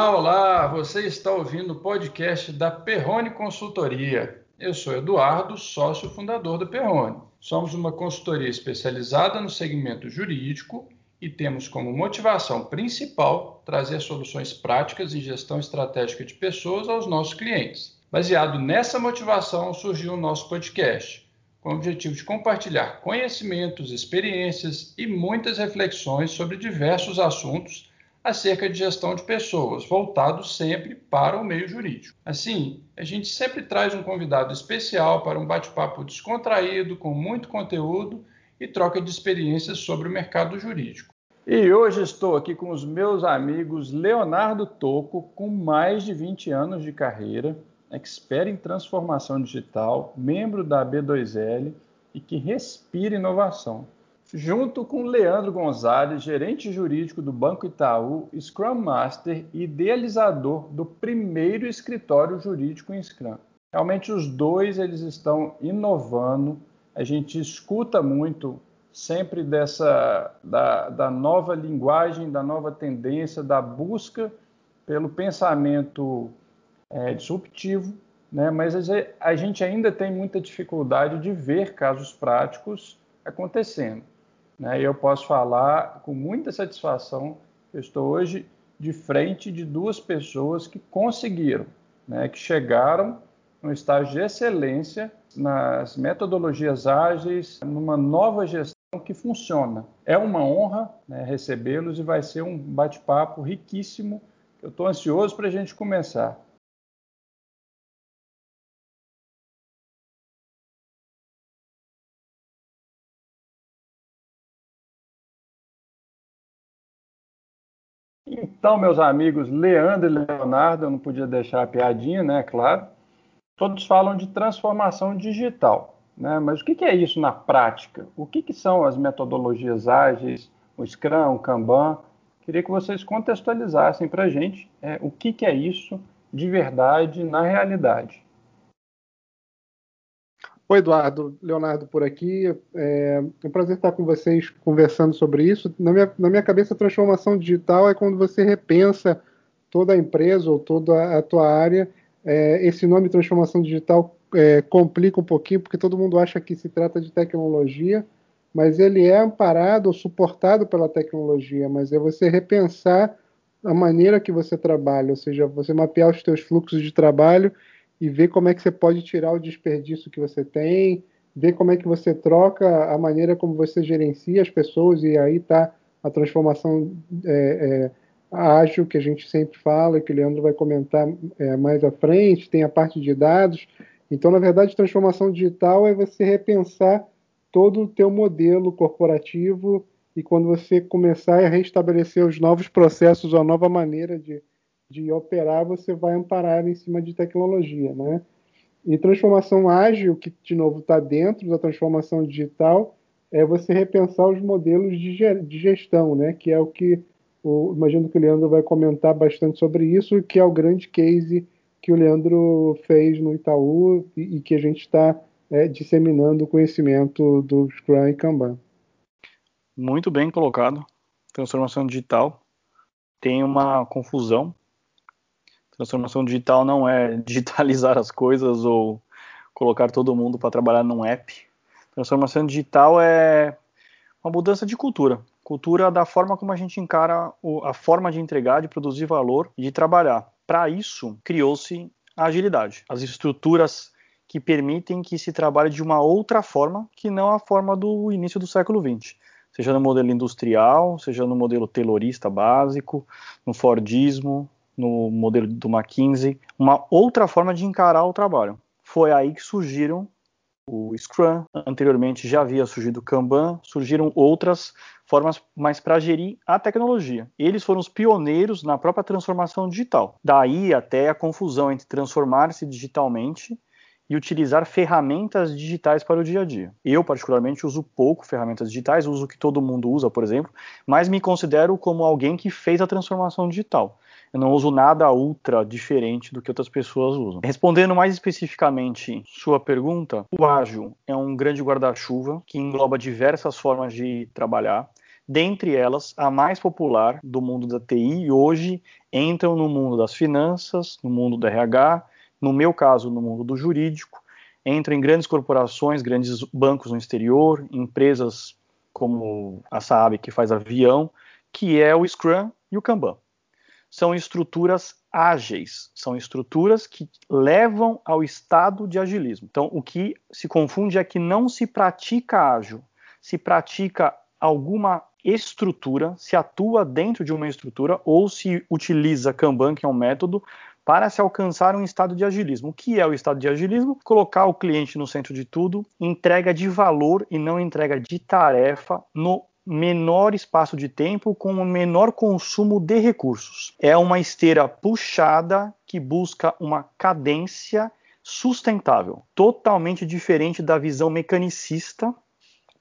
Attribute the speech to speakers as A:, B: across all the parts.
A: Olá, olá! Você está ouvindo o podcast da Perrone Consultoria. Eu sou Eduardo, sócio fundador da Perrone. Somos uma consultoria especializada no segmento jurídico e temos como motivação principal trazer soluções práticas em gestão estratégica de pessoas aos nossos clientes. Baseado nessa motivação, surgiu o nosso podcast, com o objetivo de compartilhar conhecimentos, experiências e muitas reflexões sobre diversos assuntos acerca de gestão de pessoas, voltado sempre para o meio jurídico. Assim, a gente sempre traz um convidado especial para um bate-papo descontraído, com muito conteúdo e troca de experiências sobre o mercado jurídico. E hoje estou aqui com os meus amigos Leonardo Toco, com mais de 20 anos de carreira, expert em transformação digital, membro da B2L e que respira inovação junto com Leandro Gonzalez, gerente jurídico do Banco Itaú, Scrum Master e idealizador do primeiro escritório jurídico em Scrum. Realmente os dois eles estão inovando. A gente escuta muito sempre dessa da, da nova linguagem, da nova tendência, da busca pelo pensamento é, disruptivo, né? mas a gente ainda tem muita dificuldade de ver casos práticos acontecendo. Né? E eu posso falar com muita satisfação eu estou hoje de frente de duas pessoas que conseguiram, né? que chegaram no estágio de excelência nas metodologias ágeis, numa nova gestão que funciona. É uma honra né, recebê-los e vai ser um bate-papo riquíssimo. Eu estou ansioso para a gente começar. Então, meus amigos Leandro e Leonardo, eu não podia deixar a piadinha, né? Claro. Todos falam de transformação digital, né? Mas o que é isso na prática? O que são as metodologias ágeis, o Scrum, o Kanban? Queria que vocês contextualizassem para a gente é, o que é isso de verdade na realidade.
B: Oi, Eduardo, Leonardo por aqui. É um prazer estar com vocês conversando sobre isso. Na minha, na minha cabeça, transformação digital é quando você repensa toda a empresa ou toda a tua área. É, esse nome transformação digital é, complica um pouquinho, porque todo mundo acha que se trata de tecnologia, mas ele é amparado ou suportado pela tecnologia, mas é você repensar a maneira que você trabalha, ou seja, você mapear os teus fluxos de trabalho e ver como é que você pode tirar o desperdício que você tem, ver como é que você troca a maneira como você gerencia as pessoas, e aí está a transformação é, é, ágil que a gente sempre fala, que o Leandro vai comentar é, mais à frente, tem a parte de dados. Então, na verdade, transformação digital é você repensar todo o teu modelo corporativo e quando você começar a restabelecer os novos processos, a nova maneira de, de operar, você vai amparar em cima de tecnologia, né? E transformação ágil, que de novo está dentro da transformação digital, é você repensar os modelos de, gestão, né? Que é o que o, imagino que o Leandro vai comentar bastante sobre isso, que é o grande case que o Leandro fez no Itaú e, e que a gente está é, disseminando o conhecimento do Scrum e Kanban.
C: Muito bem colocado. Transformação digital tem uma confusão Transformação digital não é digitalizar as coisas ou colocar todo mundo para trabalhar num app. Transformação digital é uma mudança de cultura. Cultura da forma como a gente encara a forma de entregar, de produzir valor e de trabalhar. Para isso, criou-se a agilidade. As estruturas que permitem que se trabalhe de uma outra forma que não a forma do início do século XX. Seja no modelo industrial, seja no modelo taylorista básico, no Fordismo, no modelo do McKinsey, uma outra forma de encarar o trabalho. Foi aí que surgiram o Scrum, anteriormente já havia surgido o Kanban, surgiram outras formas mais para gerir a tecnologia. Eles foram os pioneiros na própria transformação digital. Daí até a confusão entre transformar-se digitalmente e utilizar ferramentas digitais para o dia a dia. Eu, particularmente, uso pouco ferramentas digitais, uso o que todo mundo usa, por exemplo, mas me considero como alguém que fez a transformação digital. Eu não uso nada ultra diferente do que outras pessoas usam. Respondendo mais especificamente sua pergunta, o ágil é um grande guarda-chuva que engloba diversas formas de trabalhar, Dentre elas, a mais popular do mundo da TI e hoje entram no mundo das finanças, no mundo do RH, no meu caso, no mundo do jurídico, entram em grandes corporações, grandes bancos no exterior, empresas como a Saab, que faz avião, que é o Scrum e o Kanban. São estruturas ágeis, são estruturas que levam ao estado de agilismo. Então, o que se confunde é que não se pratica ágil, se pratica alguma estrutura, se atua dentro de uma estrutura ou se utiliza Kanban, que é um método, para se alcançar um estado de agilismo. O que é o estado de agilismo? Colocar o cliente no centro de tudo, entrega de valor e não entrega de tarefa no menor espaço de tempo com o menor consumo de recursos. É uma esteira puxada que busca uma cadência sustentável, totalmente diferente da visão mecanicista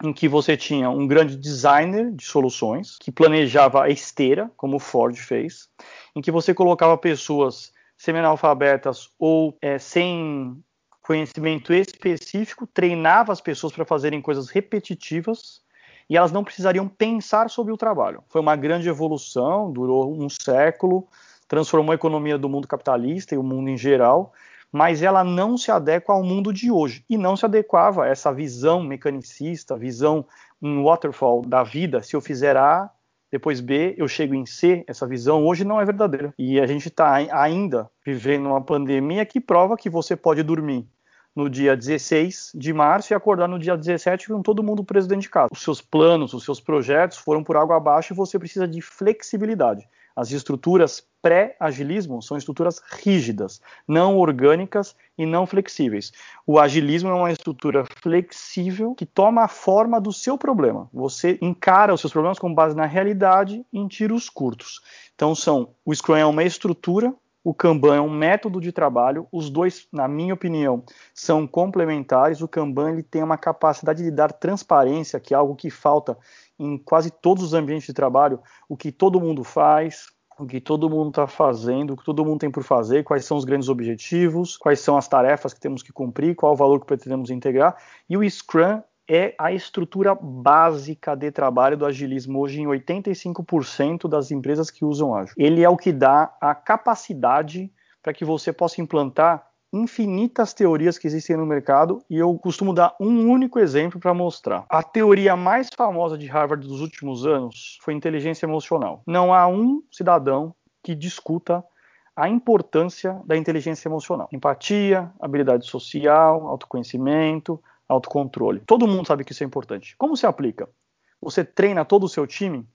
C: em que você tinha um grande designer de soluções que planejava a esteira, como Ford fez, em que você colocava pessoas semi-analfabetas ou é, sem conhecimento específico, treinava as pessoas para fazerem coisas repetitivas e elas não precisariam pensar sobre o trabalho. Foi uma grande evolução, durou um século, transformou a economia do mundo capitalista e o mundo em geral, mas ela não se adequa ao mundo de hoje e não se adequava a essa visão mecanicista, visão um waterfall da vida. Se eu fizer A, depois B, eu chego em C. Essa visão hoje não é verdadeira. E a gente está ainda vivendo uma pandemia que prova que você pode dormir no dia 16 de março e acordar no dia 17 com todo mundo preso dentro de casa. Os seus planos, os seus projetos foram por água abaixo e você precisa de flexibilidade. As estruturas pré-agilismo são estruturas rígidas, não orgânicas e não flexíveis. O agilismo é uma estrutura flexível que toma a forma do seu problema. Você encara os seus problemas com base na realidade em tiros curtos. Então são o Scrum é uma estrutura o Kanban é um método de trabalho, os dois, na minha opinião, são complementares. O Kanban ele tem uma capacidade de dar transparência, que é algo que falta em quase todos os ambientes de trabalho, o que todo mundo faz, o que todo mundo está fazendo, o que todo mundo tem por fazer, quais são os grandes objetivos, quais são as tarefas que temos que cumprir, qual o valor que pretendemos integrar. E o Scrum é a estrutura básica de trabalho do agilismo hoje em 85% das empresas que usam ágil. Ele é o que dá a capacidade para que você possa implantar infinitas teorias que existem no mercado e eu costumo dar um único exemplo para mostrar. A teoria mais famosa de Harvard dos últimos anos foi inteligência emocional. Não há um cidadão que discuta a importância da inteligência emocional. Empatia, habilidade social, autoconhecimento, autocontrole. Todo mundo sabe que isso é importante. Como se aplica? Você treina todo o seu time?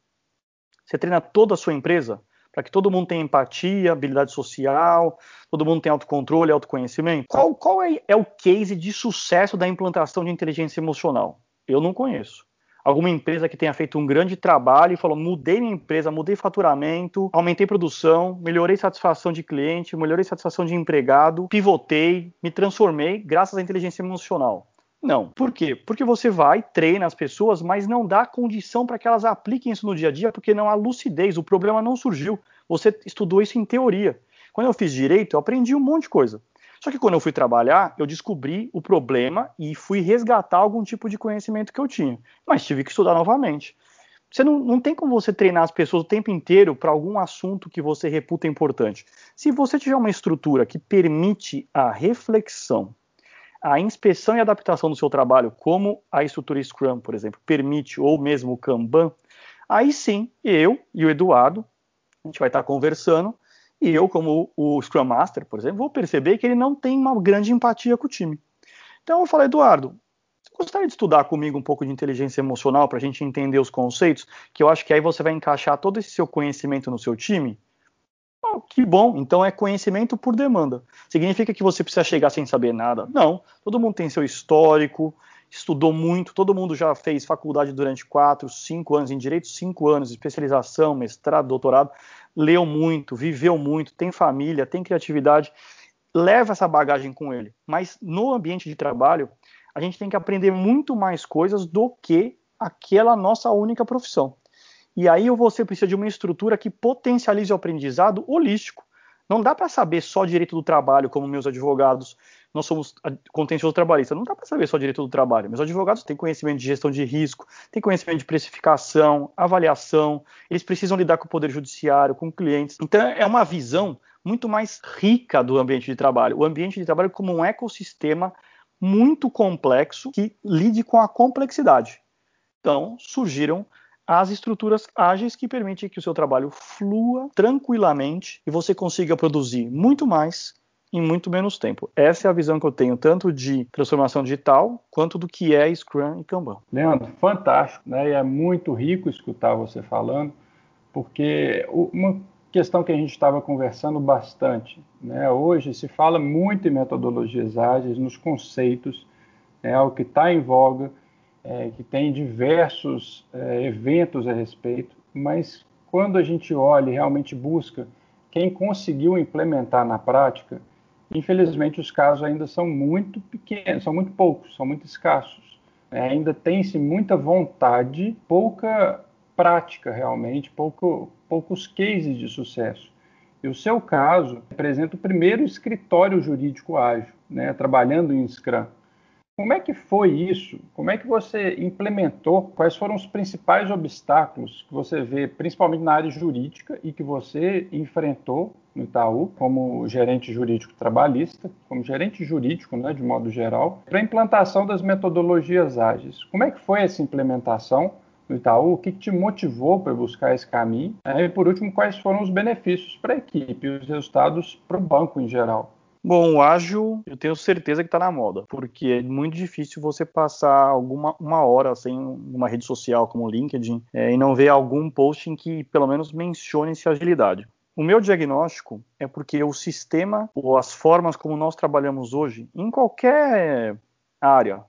C: Você treina toda a sua empresa para que todo mundo tenha empatia, habilidade social, todo mundo tenha autocontrole, autoconhecimento? Qual, qual é, é o case de sucesso da implantação de inteligência emocional? Eu não conheço alguma empresa que tenha feito um grande trabalho e falou: mudei minha empresa, mudei faturamento, aumentei produção, melhorei satisfação de cliente, melhorei satisfação de empregado, pivotei, me transformei graças à inteligência emocional. Não. Por quê? Porque você vai, treina as pessoas, mas não dá condição para que elas apliquem isso no dia a dia, porque não há lucidez, o problema não surgiu. Você estudou isso em teoria. Quando eu fiz direito, eu aprendi um monte de coisa. Só que quando eu fui trabalhar, eu descobri o problema e fui resgatar algum tipo de conhecimento que eu tinha. Mas tive que estudar novamente. Você não, não tem como você treinar as pessoas o tempo inteiro para algum assunto que você reputa importante. Se você tiver uma estrutura que permite a reflexão, a inspeção e adaptação do seu trabalho, como a estrutura Scrum, por exemplo, permite, ou mesmo o Kanban, aí sim, eu e o Eduardo, a gente vai estar conversando, e eu, como o Scrum Master, por exemplo, vou perceber que ele não tem uma grande empatia com o time. Então eu falei, Eduardo, você gostaria de estudar comigo um pouco de inteligência emocional para a gente entender os conceitos? Que eu acho que aí você vai encaixar todo esse seu conhecimento no seu time? Que bom, então é conhecimento por demanda. Significa que você precisa chegar sem saber nada? Não. Todo mundo tem seu histórico, estudou muito, todo mundo já fez faculdade durante quatro, cinco anos, em direito, cinco anos, especialização, mestrado, doutorado, leu muito, viveu muito, tem família, tem criatividade, leva essa bagagem com ele. Mas no ambiente de trabalho, a gente tem que aprender muito mais coisas do que aquela nossa única profissão. E aí você precisa de uma estrutura que potencialize o aprendizado holístico. Não dá para saber só direito do trabalho, como meus advogados nós somos contencioso trabalhista. Não dá para saber só direito do trabalho, os advogados têm conhecimento de gestão de risco, têm conhecimento de precificação, avaliação, eles precisam lidar com o poder judiciário, com clientes. Então é uma visão muito mais rica do ambiente de trabalho. O ambiente de trabalho como um ecossistema muito complexo que lide com a complexidade. Então surgiram as estruturas ágeis que permitem que o seu trabalho flua tranquilamente e você consiga produzir muito mais em muito menos tempo. Essa é a visão que eu tenho, tanto de transformação digital, quanto do que é Scrum e Kanban.
A: Leandro, fantástico, né? E é muito rico escutar você falando, porque uma questão que a gente estava conversando bastante, né? Hoje se fala muito em metodologias ágeis, nos conceitos, é algo que está em voga, é, que tem diversos é, eventos a respeito, mas quando a gente olha e realmente busca quem conseguiu implementar na prática, Infelizmente, os casos ainda são muito pequenos, são muito poucos, são muito escassos. É, ainda tem-se muita vontade, pouca prática realmente, pouco, poucos cases de sucesso. E o seu caso representa o primeiro escritório jurídico ágil, né, trabalhando em Scrum. Como é que foi isso? Como é que você implementou? Quais foram os principais obstáculos que você vê, principalmente na área jurídica, e que você enfrentou no Itaú como gerente jurídico trabalhista, como gerente jurídico, né, de modo geral, para a implantação das metodologias ágeis? Como é que foi essa implementação no Itaú? O que te motivou para buscar esse caminho? E, por último, quais foram os benefícios para a equipe e os resultados para o banco em geral?
C: Bom, o ágil, eu tenho certeza que está na moda, porque é muito difícil você passar alguma uma hora sem uma rede social como o LinkedIn é, e não ver algum posting que pelo menos mencione essa agilidade. O meu diagnóstico é porque o sistema ou as formas como nós trabalhamos hoje, em qualquer área,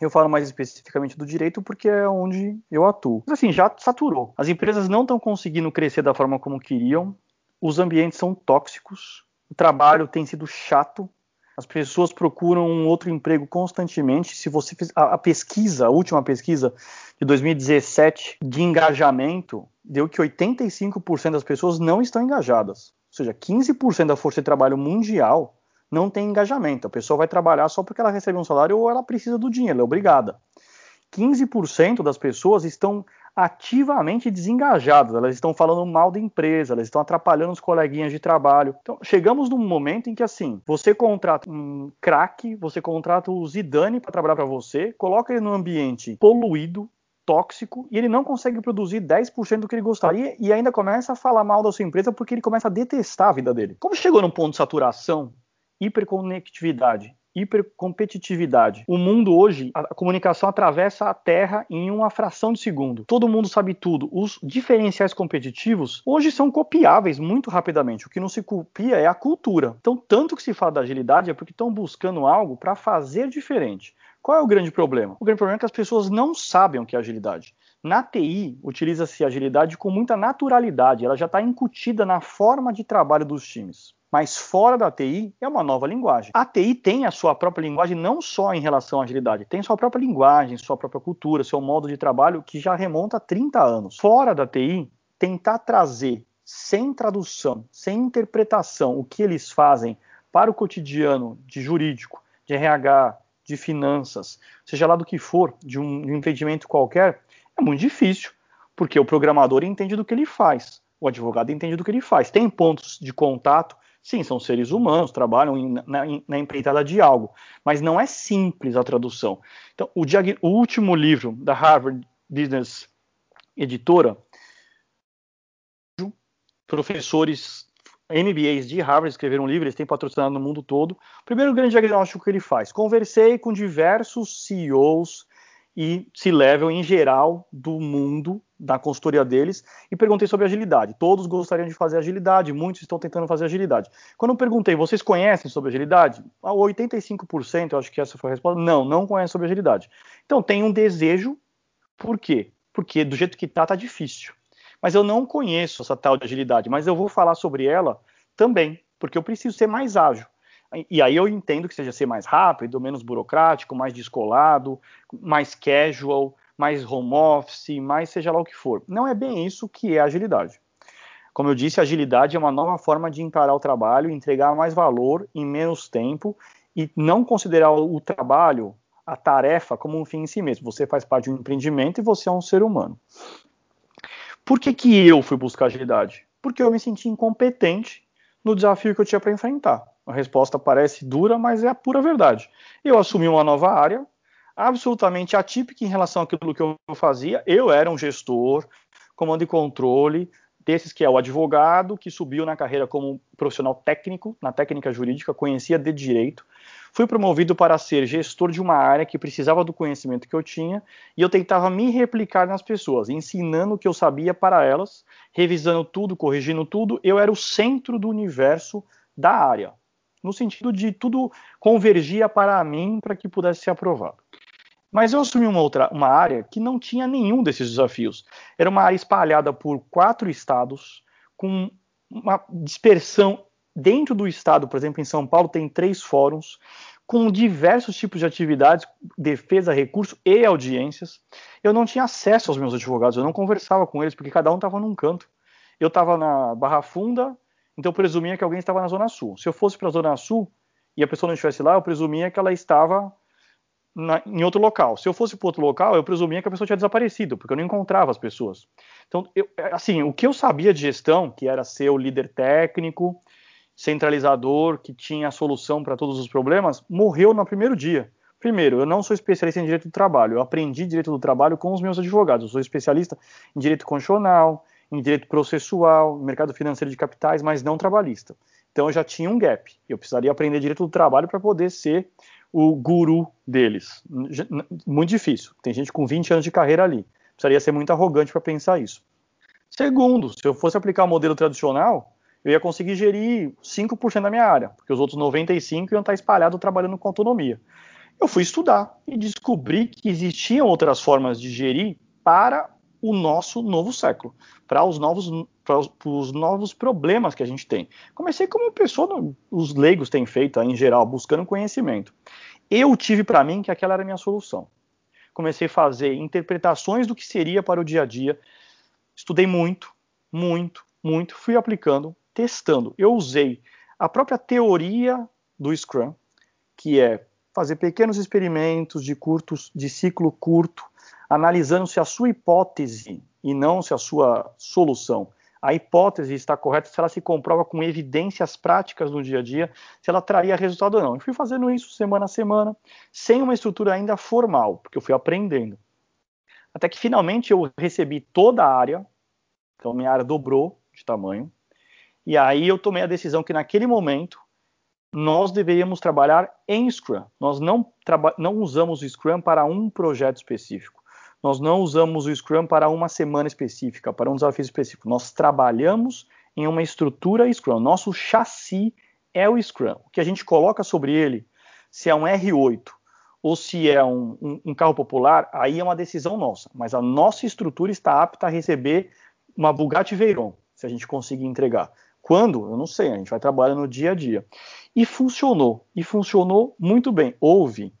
C: eu falo mais especificamente do direito porque é onde eu atuo. Mas assim, já saturou. As empresas não estão conseguindo crescer da forma como queriam, os ambientes são tóxicos, o trabalho tem sido chato, as pessoas procuram um outro emprego constantemente. Se você fez a, a pesquisa, a última pesquisa de 2017 de engajamento, deu que 85% das pessoas não estão engajadas. Ou seja, 15% da força de trabalho mundial não tem engajamento. A pessoa vai trabalhar só porque ela recebe um salário ou ela precisa do dinheiro, ela é obrigada. 15% das pessoas estão ativamente desengajadas, elas estão falando mal da empresa, elas estão atrapalhando os coleguinhas de trabalho. Então, chegamos num momento em que, assim, você contrata um craque, você contrata o Zidane para trabalhar para você, coloca ele num ambiente poluído, tóxico, e ele não consegue produzir 10% do que ele gostaria e ainda começa a falar mal da sua empresa porque ele começa a detestar a vida dele. Como chegou num ponto de saturação, hiperconectividade, hipercompetitividade. O mundo hoje, a comunicação atravessa a Terra em uma fração de segundo. Todo mundo sabe tudo. Os diferenciais competitivos hoje são copiáveis muito rapidamente. O que não se copia é a cultura. Então, tanto que se fala da agilidade é porque estão buscando algo para fazer diferente. Qual é o grande problema? O grande problema é que as pessoas não sabem o que é agilidade. Na TI, utiliza-se agilidade com muita naturalidade, ela já está incutida na forma de trabalho dos times. Mas fora da TI é uma nova linguagem. A TI tem a sua própria linguagem não só em relação à agilidade, tem sua própria linguagem, sua própria cultura, seu modo de trabalho que já remonta a 30 anos. Fora da TI, tentar trazer sem tradução, sem interpretação, o que eles fazem para o cotidiano de jurídico, de RH, de finanças, seja lá do que for, de um, de entendimento qualquer, é muito difícil, porque o programador entende do que ele faz, o advogado entende do que ele faz. Tem pontos de contato Sim, são seres humanos, trabalham em, na, na, empreitada de algo, mas não é simples a tradução. Então, o, o último livro da Harvard Business Editora, professores MBAs de Harvard escreveram um livro, eles têm patrocinado no mundo todo. O primeiro grande diagnóstico que ele faz: conversei com diversos CEOs e C-level em geral do mundo da consultoria deles e perguntei sobre agilidade. Todos gostariam de fazer agilidade, muitos estão tentando fazer agilidade. Quando eu perguntei, vocês conhecem sobre agilidade? 85%, eu acho que essa foi a resposta. Não, não conhecem sobre agilidade. Então tem um desejo, por quê? Porque do jeito que tá, tá difícil. Mas eu não conheço essa tal de agilidade, mas eu vou falar sobre ela também, porque eu preciso ser mais ágil. E aí eu entendo que seja ser mais rápido, menos burocrático, mais descolado, mais casual, mais home office, mais seja lá o que for. Não é bem isso que é agilidade. Como eu disse, agilidade é uma nova forma de encarar o trabalho, entregar mais valor em menos tempo e não considerar o trabalho, a tarefa, como um fim em si mesmo. Você faz parte de um empreendimento e você é um ser humano. Por que, que eu fui buscar agilidade? Porque eu me senti incompetente no desafio que eu tinha para enfrentar. A resposta parece dura, mas é a pura verdade. Eu assumi uma nova área, absolutamente atípica em relação àquilo que eu fazia. Eu era um gestor, comando e controle, desses que é o advogado, que subiu na carreira como profissional técnico, na técnica jurídica, conhecia de direito. Fui promovido para ser gestor de uma área que precisava do conhecimento que eu tinha e eu tentava me replicar nas pessoas, ensinando o que eu sabia para elas, revisando tudo, corrigindo tudo. Eu era o centro do universo da área, no sentido de tudo convergia para mim para que pudesse ser aprovado. Mas eu assumi uma outra uma área que não tinha nenhum desses desafios. Era uma área espalhada por quatro estados, com uma dispersão dentro do estado, por exemplo, em São Paulo tem três fóruns com diversos tipos de atividades, defesa, recurso e audiências. Eu não tinha acesso aos meus advogados, eu não conversava com eles porque cada um estava num canto. Eu estava na Barra Funda, então eu presumia que alguém estava na Zona Sul. Se eu fosse para a Zona Sul e a pessoa não estivesse lá, eu presumia que ela estava na, em outro local. Se eu fosse para outro local, eu presumia que a pessoa tinha desaparecido, porque eu não encontrava as pessoas. Então, eu, é, assim, o que eu sabia de gestão, que era ser o líder técnico, centralizador, que tinha a solução para todos os problemas, morreu no primeiro dia. Primeiro, eu não sou especialista em direito do trabalho, eu aprendi direito do trabalho com os meus advogados. Eu sou especialista em direito constitucional, em direito processual, mercado financeiro de capitais, mas não trabalhista. Então eu já tinha um gap. Eu precisaria aprender direito do trabalho para poder ser o guru deles. Muito difícil. Tem gente com 20 anos de carreira ali. Precisaria ser muito arrogante para pensar isso. Segundo, se eu fosse aplicar o modelo tradicional, eu ia conseguir gerir 5% da minha área, porque os outros 95% iam estar espalhados trabalhando com autonomia. Eu fui estudar e descobri que existiam outras formas de gerir para o nosso novo século, para os novos, para os novos problemas que a gente tem. Comecei como pessoa, os leigos têm feito em geral, buscando conhecimento. Eu tive para mim que aquela era a minha solução. Comecei a fazer interpretações do que seria para o dia a dia. Estudei muito, muito, muito, fui aplicando, testando. Eu usei a própria teoria do Scrum, que é fazer pequenos experimentos de curtos, de ciclo curto, analisando se a sua hipótese e não se a sua solução, a hipótese está correta, se ela se comprova com evidências práticas no dia a dia, se ela traria resultado ou não. Eu fui fazendo isso semana a semana, sem uma estrutura ainda formal, porque eu fui aprendendo. Até que finalmente eu recebi toda a área, então minha área dobrou de tamanho, e aí eu tomei a decisão que naquele momento nós deveríamos trabalhar em Scrum. Nós não, não usamos o Scrum para um projeto específico nós não usamos o Scrum para uma semana específica, para um desafio específico. Nós trabalhamos em uma estrutura Scrum. Nosso chassi é o Scrum. O que a gente coloca sobre ele, se é um R8 ou se é um, um, um carro popular, aí é uma decisão nossa. Mas a nossa estrutura está apta a receber uma Bugatti Veyron, se a gente conseguir entregar. Quando? Eu não sei, a gente vai trabalhar no dia a dia. E funcionou, e funcionou muito bem. Houve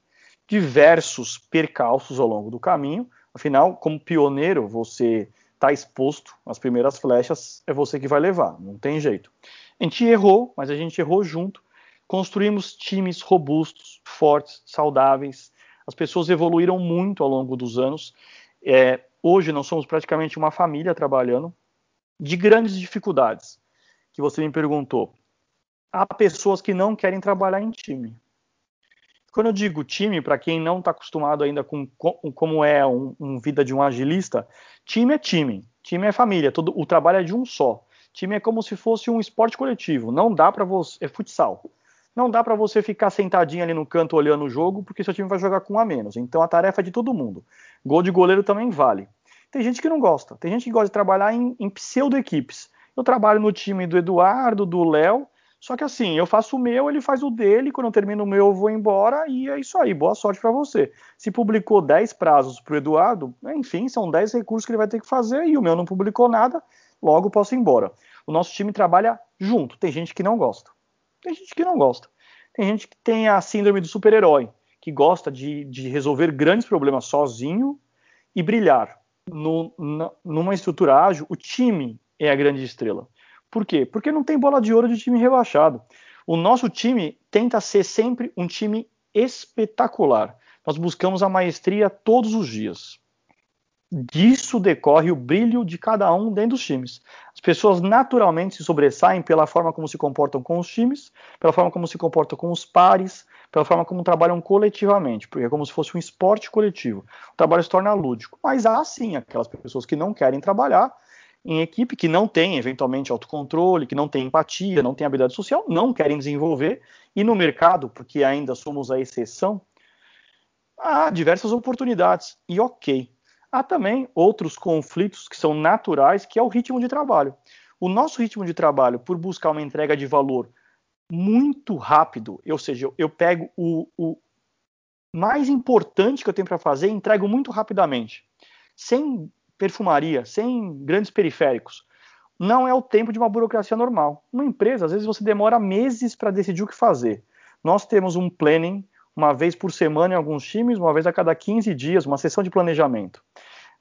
C: diversos percalços ao longo do caminho, Afinal, como pioneiro, você está exposto às primeiras flechas, é você que vai levar, não tem jeito. A gente errou, mas a gente errou junto. Construímos times robustos, fortes, saudáveis. As pessoas evoluíram muito ao longo dos anos. É, hoje nós somos praticamente uma família trabalhando de grandes dificuldades. Que você me perguntou. Há pessoas que não querem trabalhar em time. Quando eu digo time, para quem não está acostumado ainda com, com como é um, um, vida de um agilista, time é time, time é família, todo, o trabalho é de um só. Time é como se fosse um esporte coletivo, não dá para você, é futsal. Não dá para você ficar sentadinho ali no canto olhando o jogo, porque seu time vai jogar com um a menos. Então a tarefa é de todo mundo. Gol de goleiro também vale. Tem gente que não gosta, tem gente que gosta de trabalhar em, em pseudo-equipes. Eu trabalho no time do Eduardo, do Léo, só que assim, eu faço o meu, ele faz o dele, quando eu termino o meu, eu vou embora e é isso aí. Boa sorte para você. Se publicou 10 prazos para o Eduardo, enfim, são 10 recursos que ele vai ter que fazer e o meu não publicou nada, logo posso ir embora. O nosso time trabalha junto. Tem gente que não gosta. Tem gente que não gosta. Tem gente que tem a síndrome do super-herói, que gosta de, de resolver grandes problemas sozinho e brilhar. No, na, numa estrutura ágil, o time é a grande estrela. Por quê? Porque não tem bola de ouro de time rebaixado. O nosso time tenta ser sempre um time espetacular. Nós buscamos a maestria todos os dias. Disso decorre o brilho de cada um dentro dos times. As pessoas naturalmente se sobressaem pela forma como se comportam com os times, pela forma como se comportam com os pares, pela forma como trabalham coletivamente, porque é como se fosse um esporte coletivo. O trabalho se torna lúdico. Mas há sim aquelas pessoas que não querem trabalhar em equipe, que não têm eventualmente autocontrole, que não têm empatia, não têm habilidade social, não querem desenvolver. E no mercado, porque ainda somos a exceção, há diversas oportunidades. E ok Há também outros conflitos que são naturais, que é o ritmo de trabalho. O nosso ritmo de trabalho, por buscar uma entrega de valor muito rápido, ou seja, eu pego o, o mais importante que eu tenho para fazer e entrego muito rapidamente, sem perfumaria, sem grandes periféricos. Não é o tempo de uma burocracia normal. Uma empresa, às vezes você demora meses para decidir o que fazer. Nós temos um planning uma vez por semana em alguns times, uma vez a cada 15 dias, uma sessão de planejamento.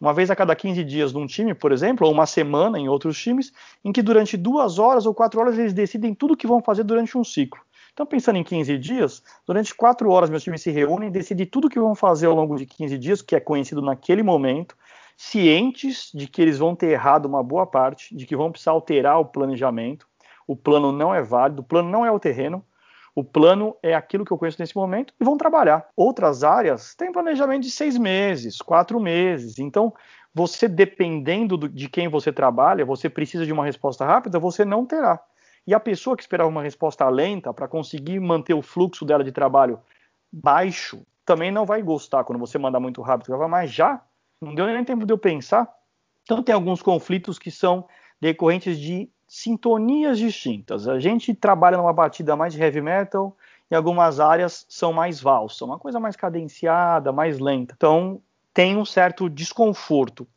C: Uma vez a cada 15 dias num time, por exemplo, ou uma semana em outros times, em que durante duas horas ou quatro horas eles decidem tudo o que vão fazer durante um ciclo. Então, pensando em 15 times, durante quatro horas meus times se reúnem, decidem tudo o que vão fazer ao longo de 15 dias, que é conhecido naquele momento, cientes de que eles vão ter errado uma boa parte, de que vão precisar alterar o planejamento, o plano não é válido, o plano não é o terreno, o plano é aquilo que eu conheço nesse momento e vão trabalhar. Outras áreas têm planejamento de seis meses, quatro meses. Então, você, dependendo do, de quem você trabalha, você precisa de uma resposta rápida, você não terá. E a pessoa que esperava uma resposta lenta para conseguir manter o fluxo dela de trabalho baixo, também não vai gostar quando você manda muito rápido. Mas já não deu nem tempo de eu pensar. Então, tem alguns conflitos que são decorrentes de sintonias distintas. A gente trabalha numa batida mais de heavy metal, em algumas áreas são mais valsa, uma coisa mais cadenciada, mais lenta. Então tem um certo desconforto.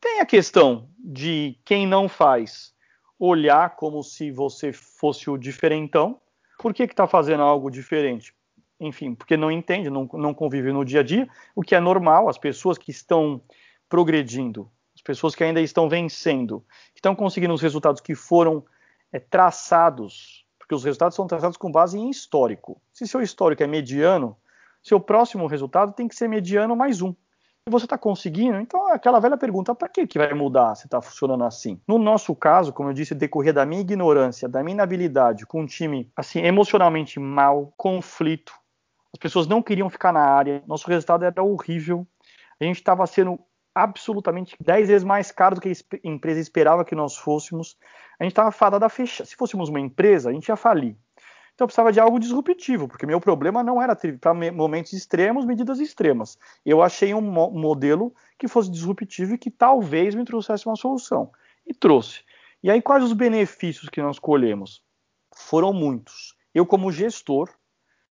C: Tem a questão de quem não faz olhar como se você fosse o diferentão. Por que está fazendo algo diferente? Enfim, porque não entende, não, não convive no dia a dia, o que é normal. As pessoas que estão progredindo as pessoas que ainda estão vencendo, que estão conseguindo os resultados que foram é, traçados, porque os resultados são traçados com base em histórico. Se seu histórico é mediano, seu próximo resultado tem que ser mediano mais um. E você está conseguindo, então aquela velha pergunta, para que, que vai mudar se está funcionando assim? No nosso caso, como eu disse, decorrer da minha ignorância, da minha inabilidade com um time assim emocionalmente mal, conflito, as pessoas não queriam ficar na área, nosso resultado era horrível, a gente estava sendo absolutamente 10 vezes mais caro do que a empresa esperava que nós fôssemos. A gente estava fadado a fechar. Se fôssemos uma empresa, a gente ia falir. Então eu precisava de algo disruptivo, porque meu problema não era para momentos extremos, medidas extremas. Eu achei um mo modelo que fosse disruptivo e que talvez me trouxesse uma solução. E trouxe. E aí, quais os benefícios que nós colhemos? Foram muitos. Eu, como gestor,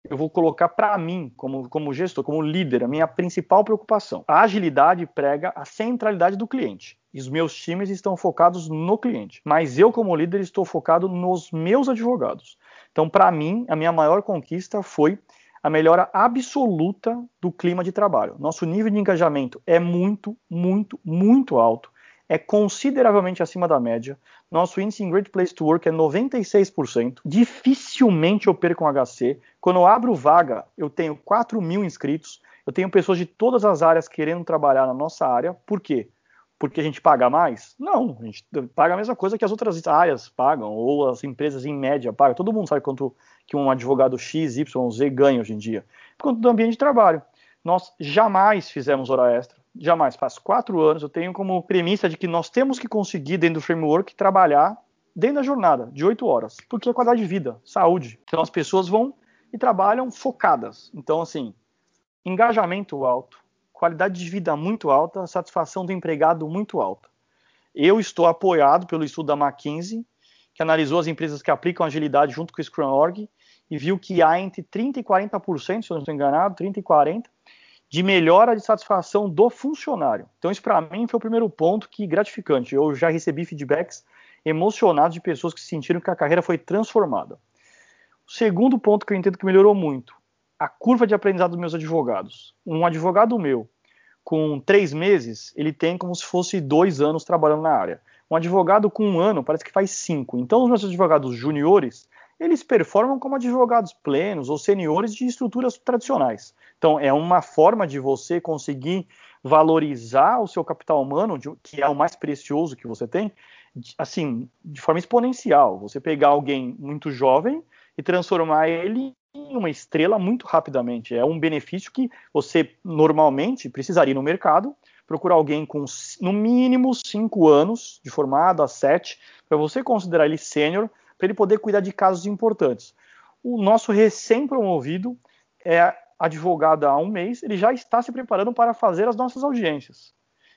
C: eu vou colocar para mim, como, como gestor, como líder, a minha principal preocupação. A agilidade prega a centralidade do cliente. E os meus times estão focados no cliente. Mas eu, como líder, estou focado nos meus advogados. Então, para mim, a minha maior conquista foi a melhora absoluta do clima de trabalho. Nosso nível de engajamento é muito, muito, muito alto é consideravelmente acima da média. Nosso índice em Great Place to Work é 96%. Dificilmente eu perco um HC. Quando eu abro vaga, eu tenho 4 mil inscritos. Eu tenho pessoas de todas as áreas querendo trabalhar na nossa área. Por quê? Porque a gente paga mais? Não, a gente paga a mesma coisa que as outras áreas pagam, ou as empresas em média pagam. Todo mundo sabe quanto que um advogado X, Y, Z ganha hoje em dia. Conta do ambiente de trabalho. Nós jamais fizemos hora extra jamais, faz quatro anos, eu tenho como premissa de que nós temos que conseguir, dentro do framework, trabalhar dentro da jornada, de oito horas, porque é qualidade de vida, saúde. Então as pessoas vão e trabalham focadas. Então, assim, engajamento alto, qualidade de vida muito alta, satisfação do empregado muito alta. Eu estou apoiado pelo estudo da McKinsey, que analisou as empresas que aplicam agilidade junto com o Scrum Org e viu que há entre 30% e 40%, se eu não estou enganado, 30% e 40%, de melhora de satisfação do funcionário. Então, isso para mim foi o primeiro ponto que gratificante. Eu já recebi feedbacks emocionados de pessoas que sentiram que a carreira foi transformada. O segundo ponto que eu entendo que melhorou muito, a curva de aprendizado dos meus advogados. Um advogado meu, com três meses, ele tem como se fosse dois anos trabalhando na área. Um advogado com um ano parece que faz cinco. Então, os meus advogados juniores, eles performam como advogados plenos ou seniores de estruturas tradicionais. Então, é uma forma de você conseguir valorizar o seu capital humano, que é o mais precioso que você tem, assim, de forma exponencial. Você pegar alguém muito jovem e transformar ele em uma estrela muito rapidamente. É um benefício que você normalmente precisaria no mercado, procurar alguém com no mínimo cinco anos de formado, a sete, para você considerar ele sênior, para ele poder cuidar de casos importantes. O nosso recém-promovido é advogado há um mês, ele já está se preparando para fazer as nossas audiências.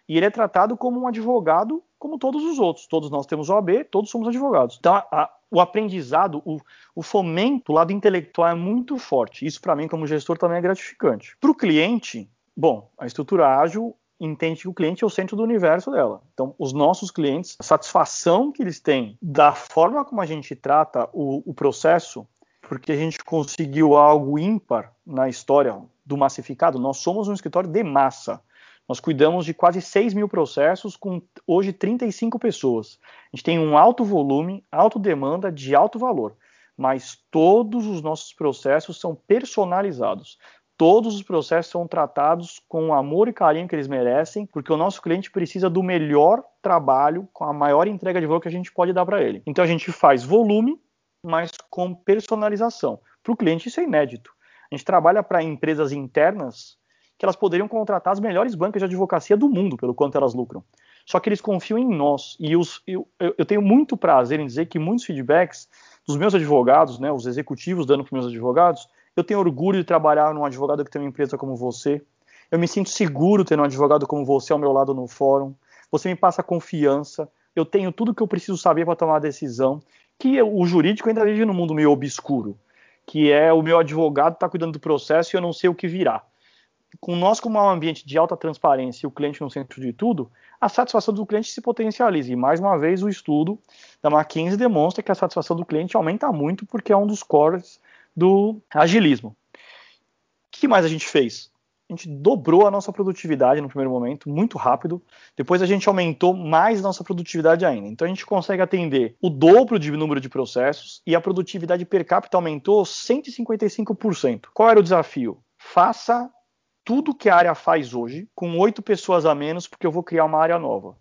C: E ele é tratado como um advogado como todos os outros. Todos nós temos OAB, todos somos advogados. Então, a, o aprendizado, o, o, fomento, o lado intelectual é muito forte. Isso, para mim, como gestor, também é gratificante. Para o cliente, bom, a estrutura ágil entende que o cliente é o centro do universo dela. Então, os nossos clientes, a satisfação que eles têm da forma como a gente trata o, o processo, porque a gente conseguiu algo ímpar na história do massificado. Nós somos um escritório de massa. Nós cuidamos de quase 6 mil processos com hoje 35 pessoas. A gente tem um alto volume, alta demanda de alto valor, mas todos os nossos processos são personalizados. Todos os processos são tratados com o amor e carinho que eles merecem, porque o nosso cliente precisa do melhor trabalho, com a maior entrega de valor que a gente pode dar para ele. Então a gente faz volume, mas com personalização. Para o cliente isso é inédito. A gente trabalha para empresas internas que elas poderiam contratar as melhores bancas de advocacia do mundo, pelo quanto elas lucram. Só que eles confiam em nós. E os, eu, eu, tenho muito prazer em dizer que muitos feedbacks dos meus advogados, né, os executivos dando para os meus advogados, eu tenho orgulho de trabalhar num advogado que tem uma empresa como você. Eu me sinto seguro tendo um advogado como você ao meu lado no fórum. Você me passa confiança. Eu tenho tudo que eu preciso saber para tomar a decisão. Que o jurídico ainda vive num mundo meio obscuro, que é o meu advogado está cuidando do processo e eu não sei o que virá com nós como um ambiente de alta transparência e o cliente no centro de tudo, a satisfação do cliente se potencializa. E mais uma vez o estudo da McKinsey demonstra que a satisfação do cliente aumenta muito porque é um dos cores do agilismo. O que mais a gente fez? A gente dobrou a nossa produtividade no primeiro momento, muito rápido. Depois a gente aumentou mais nossa produtividade ainda. Então a gente consegue atender o dobro de número de processos e a produtividade per capita aumentou 155%. Qual era o desafio? Faça tudo que a área faz hoje com oito pessoas a menos, porque eu vou criar uma área nova.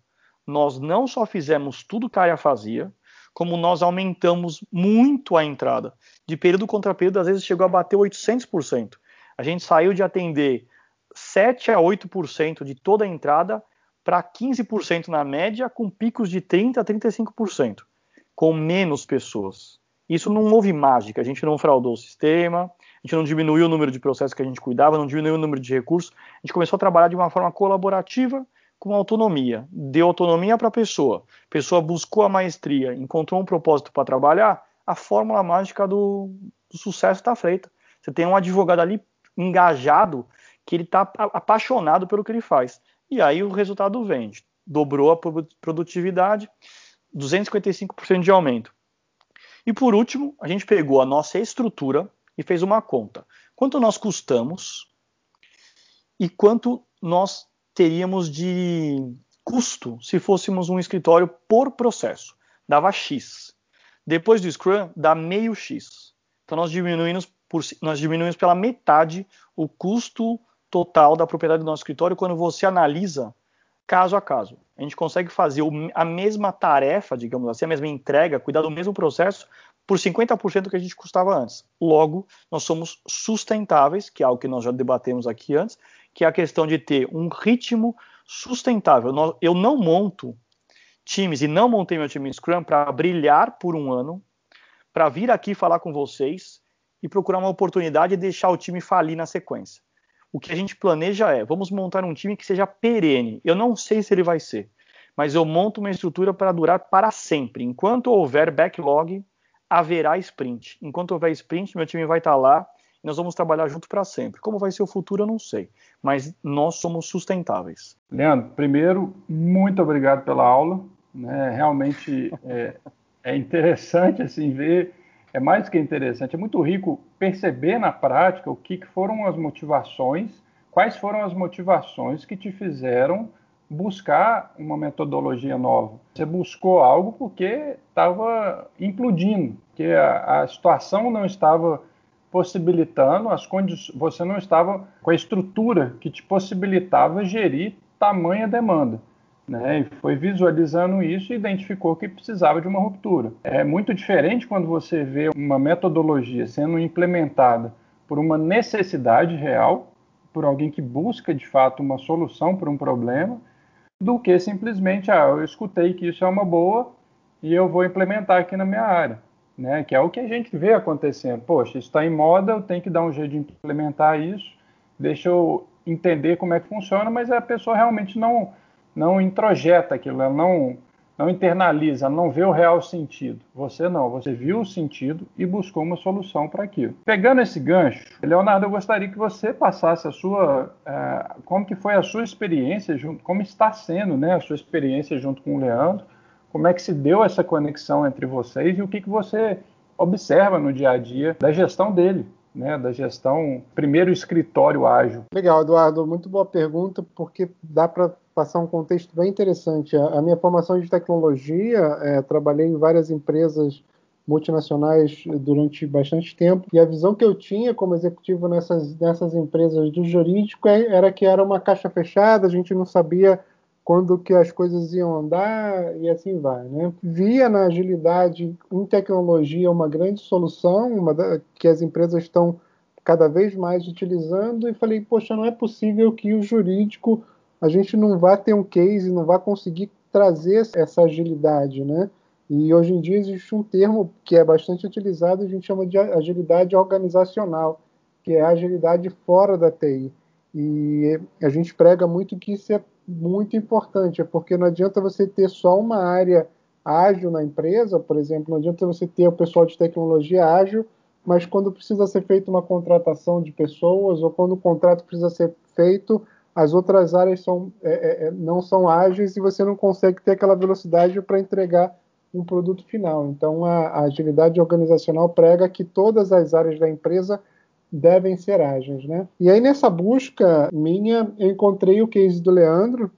C: Nós não só fizemos tudo que a área fazia, como nós aumentamos muito a entrada. De período contra período, às vezes chegou a bater 800%. A gente saiu de atender 7 a 8% de toda a entrada para 15% na média, com picos de 30 a 35%, com menos pessoas. Isso não houve mágica, a gente não fraudou o sistema, a gente não diminuiu o número de processos que a gente cuidava, não diminuiu o número de recursos, a gente começou a trabalhar de uma forma colaborativa com autonomia, deu autonomia para a pessoa, a pessoa buscou a maestria, encontrou um propósito para trabalhar, a fórmula mágica do, do sucesso está feita. Você tem um advogado ali engajado, que ele está apaixonado pelo que ele faz. E aí o resultado vende. Dobrou a produtividade, 255% de aumento. E por último, a gente pegou a nossa estrutura, e fez uma conta. Quanto nós custamos e quanto nós teríamos de custo se fôssemos um escritório por processo? Dava X. Depois do Scrum, dá meio X. Então nós diminuímos, por, nós diminuímos pela metade o custo total da propriedade do nosso escritório quando você analisa caso a caso. A gente consegue fazer a mesma tarefa, digamos assim, a mesma entrega, cuidar do mesmo processo por 50% do que a gente custava antes. Logo, nós somos sustentáveis, que é algo que nós já debatemos aqui antes, que é a questão de ter um ritmo sustentável. Eu não monto times e não montei meu time Scrum para brilhar por um ano, para vir aqui falar com vocês e procurar uma oportunidade e deixar o time falir na sequência. O que a gente planeja é, vamos montar um time que seja perene. Eu não sei se ele vai ser, mas eu monto uma estrutura para durar para sempre. Enquanto houver backlog, haverá sprint. Enquanto houver sprint, meu time vai estar lá e nós vamos trabalhar junto para sempre. Como vai ser o futuro, eu não sei, mas nós somos sustentáveis.
A: Leandro, primeiro, muito obrigado pela aula. Né? Realmente é, é interessante assim ver, é mais que interessante, é muito rico perceber na prática o que, que foram as motivações, quais foram as motivações que te fizeram buscar uma metodologia nova. Você buscou algo porque estava implodindo, que a, a, situação não estava possibilitando, as condições, você não estava com a estrutura que te possibilitava gerir tamanha demanda. Né, e foi visualizando isso e identificou que precisava de uma ruptura. É muito diferente quando você vê uma metodologia sendo implementada por uma necessidade real, por alguém que busca de fato uma solução para um problema, do que simplesmente, ah, eu escutei que isso é uma boa e eu vou implementar aqui na minha área. Né? Que é o que a gente vê acontecendo. Poxa, está em moda, eu tenho que dar um jeito de implementar isso, deixa eu entender como é que funciona, mas a pessoa realmente não, não introjeta aquilo, ela não, não internaliza, ela não vê o real sentido. Você não, você viu o sentido e buscou uma solução para aquilo. Pegando esse gancho, Leonardo, eu gostaria que você passasse a sua, uh, como que foi a sua experiência, junto, como está sendo né, a sua experiência junto com o Leandro, como é que se deu essa conexão entre vocês e o que, que você observa no dia a dia da gestão dele né, da gestão, primeiro escritório ágil?
B: Legal, Eduardo, muito boa pergunta, porque dá para passar um contexto bem interessante. A, minha formação de tecnologia, é, trabalhei em várias empresas multinacionais durante bastante tempo e a visão que eu tinha como executivo nessas, nessas empresas do jurídico é, era que era uma caixa fechada, a gente não sabia quando que as coisas iam andar e assim vai, né? Via na agilidade em tecnologia uma grande solução, uma da, que as empresas estão cada vez mais utilizando e falei, poxa, não é possível que o jurídico a gente não vá ter um case, não vá conseguir trazer essa agilidade, né? E hoje em dia existe um termo que é bastante utilizado, a gente chama de agilidade organizacional, que é a agilidade fora da TI. E a gente prega muito que isso é muito importante, é porque não adianta você ter só uma área ágil na empresa, por exemplo, não adianta você ter o pessoal de tecnologia ágil, mas quando precisa ser feita uma contratação de pessoas ou quando o contrato precisa ser feito, as outras áreas são, é, é, é não são ágeis e você não consegue ter aquela velocidade para entregar um produto final. Então, a, a agilidade organizacional prega que todas as áreas da empresa devem ser ágeis, né? E aí nessa busca minha, eu encontrei o case do Leandro